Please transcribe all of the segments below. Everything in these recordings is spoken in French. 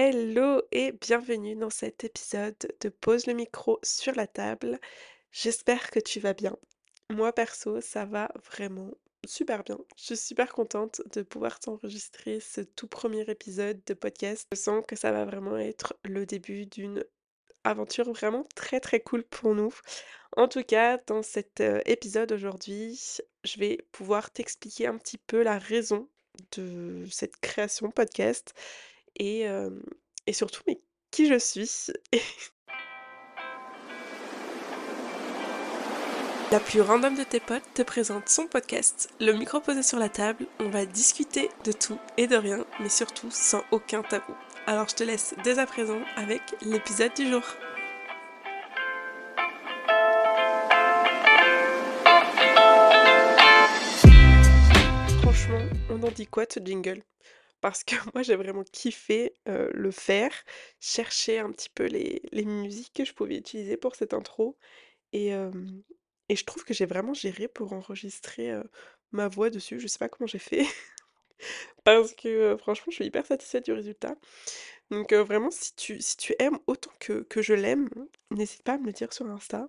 Hello et bienvenue dans cet épisode de Pose le micro sur la table. J'espère que tu vas bien. Moi perso, ça va vraiment super bien. Je suis super contente de pouvoir t'enregistrer ce tout premier épisode de podcast. Je sens que ça va vraiment être le début d'une aventure vraiment très très cool pour nous. En tout cas, dans cet épisode aujourd'hui, je vais pouvoir t'expliquer un petit peu la raison de cette création podcast et, surtout, mais qui je suis La plus random de tes potes te présente son podcast, le micro posé sur la table, on va discuter de tout et de rien, mais surtout sans aucun tabou. Alors je te laisse dès à présent avec l'épisode du jour. Franchement, on en dit quoi ce jingle? Parce que moi j'ai vraiment kiffé, le faire, chercher un petit peu les musiques que je pouvais utiliser pour cette intro et je trouve que j'ai vraiment géré pour enregistrer, ma voix dessus. Je sais pas comment j'ai fait parce que, franchement je suis hyper satisfaite du résultat. Donc, vraiment si tu si tu aimes autant que que je l'aime, n'hésite pas à me le dire sur Insta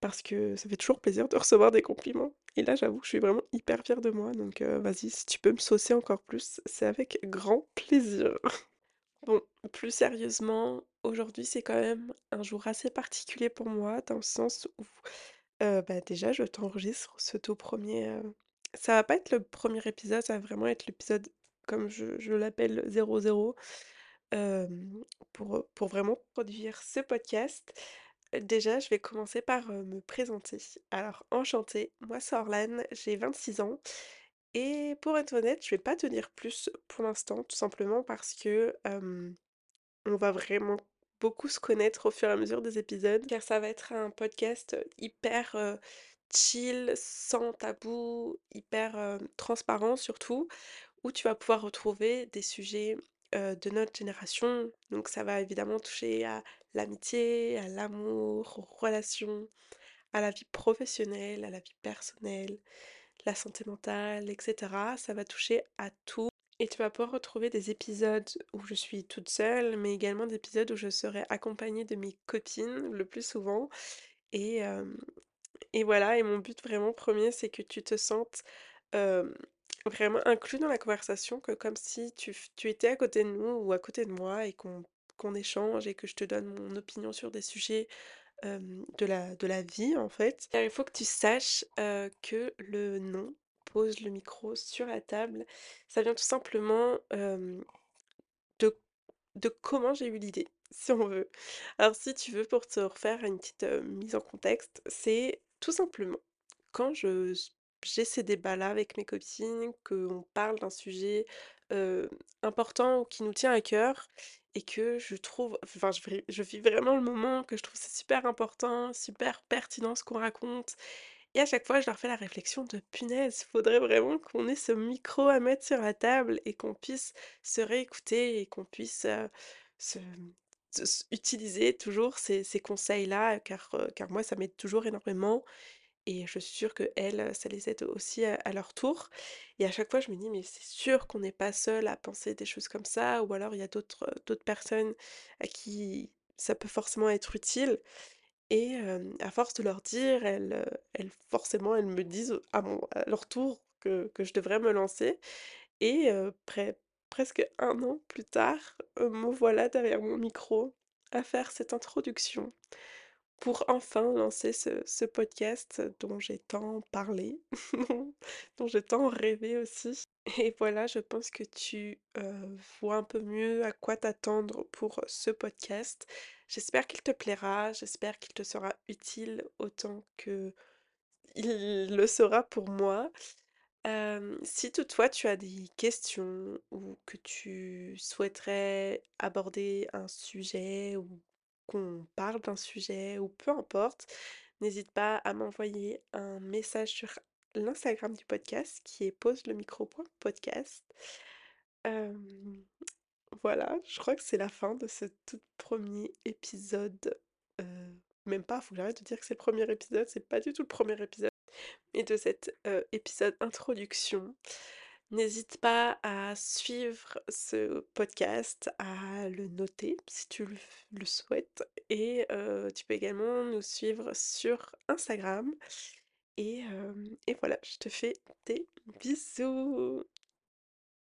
parce que ça fait toujours plaisir de recevoir des compliments et là j'avoue que je suis vraiment hyper fière de moi donc, heu, vas-y si tu peux me saucer encore plus, c'est avec grand plaisir. Bon, plus sérieusement, aujourd'hui c'est quand même un jour assez particulier pour moi dans le sens où, heu, bah, déjà je t'enregistre ce tout premier. er ça va pas être le premier épisode, ça va vraiment être l'épisode comme je l'appelle zéro zéro hem, pour, pour vraiment produire ce podcast. Déjà je vais commencer par, me présenter. Alors enchantée, moi c'est Orlan, j'ai 26 ans et pour être honnête, je vais pas te dire plus pour l'instant, tout simplement parce que, on va vraiment beaucoup se connaître au fur et à mesure des épisodes, car ça va être un podcast, hyper, chill, sans tabou, hyper, transparent surtout, où tu vas pouvoir retrouver des sujets, heu, de notre génération. Donc ça va évidemment toucher à l'amitié, à l'amour, aux relations, à la vie professionnelle, à la vie personnelle, la santé mentale et cetera. Ça va toucher à tout et tu vas pouvoir retrouver des épisodes où je suis toute seule, mais également des épisodes où je serai accompagnée de mes copines le plus souvent et hem et voilà et mon but vraiment premier c'est que tu te sentes, hem, vraiment inclus dans la conversation, que comme si tu tu étais à côté de nous ou à côté de moi et qu'on qu'on échange et que je te donne mon opinion sur des sujets, de la de la vie, en fait. Il faut que tu saches, que le nom «Pose le micro sur la table», ça vient tout simplement, de de comment j'ai eu l'idée, si on veut. Alors si tu veux, pour te refaire une petite, mise en contexte, c'est tout simplement quand je j'ai ces débats-là avec mes copines, qu'on parle d'un sujet, important ou qui nous tient à cœur et que je trouve enfin je je vis vraiment le moment, que je trouve c'est super important, super pertinent ce qu'on raconte et à chaque fois je leur fais la réflexion de: «Punaise, faudrait vraiment qu'on ait ce micro à mettre sur la table et qu'on puisse se réécouter et qu'on puisse, se utiliser toujours ces ces conseils-là car, car moi ça m'aide toujours énormément et je suis sûre qu'elles, heu, ça les aide aussi à leur tour. Et à chaque fois je me dis: «Mais c'est sûr qu'on n'est pas seul à penser des choses comme ça ou alors il y a d'autres, personnes à qui ça peut forcément être utile» et à force de leur dire, elles, elles forcément elles me disent à leur tour que que je devrais me lancer. Et presque un an plus tard, me voilà derrière mon micro à faire cette introduction pour enfin lancer ce podcast dont j'ai tant parlé, dont j'ai tant rêvé aussi et voilà, je pense que tu, heu, vois un peu mieux à quoi t'attendre pour ce podcast. J'espère qu'il te plaira, j'espère qu'il te sera utile autant qu'il le sera pour moi. Hem, si toutefois tu as des questions ou que tu souhaiterais aborder un sujet ou qu'on parle d'un sujet ou peu importe, n'hésite pas à m'envoyer un message sur l'Instagram du podcast qui est pose le micro point podcast. Hem, voilà, je crois que c'est la fin de ce tout premier épisode, même pas, faut que j'arrête de dire que c'est le premier épisode, c'est pas du tout le premier épisode et de cet, épisode introduction. N'hésite pas à suivre ce podcast, à le noter si tu le souhaites et tu peux également nous suivre sur Instagram et voilà, je te fais des bisous.